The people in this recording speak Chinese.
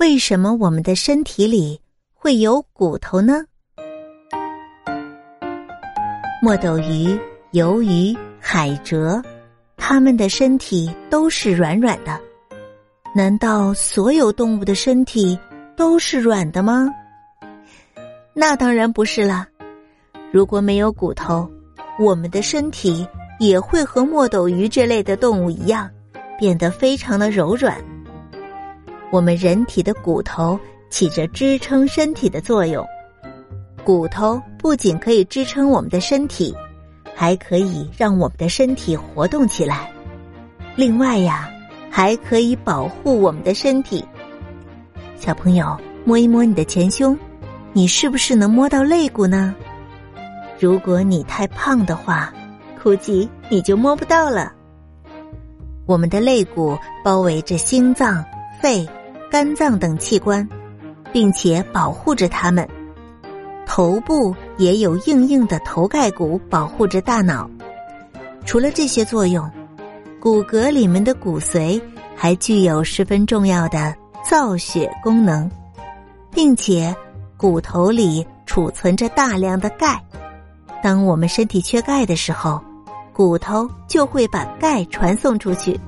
为什么我们的身体里会有骨头呢？墨斗鱼、鱿鱼、海蜇，它们的身体都是软软的。难道所有动物的身体都是软的吗？那当然不是啦。如果没有骨头，我们的身体也会和墨斗鱼这类的动物一样，变得非常的柔软。我们人体的骨头起着支撑身体的作用。骨头不仅可以支撑我们的身体，还可以让我们的身体活动起来。另外呀，还可以保护我们的身体。小朋友，摸一摸你的前胸，你是不是能摸到肋骨呢？如果你太胖的话，估计你就摸不到了。我们的肋骨包围着心脏、肺、肝脏等器官，并且保护着它们。头部也有硬硬的头盖骨保护着大脑。除了这些作用，骨骼里面的骨髓还具有十分重要的造血功能，并且骨头里储存着大量的钙。当我们身体缺钙的时候，骨头就会把钙传送出去。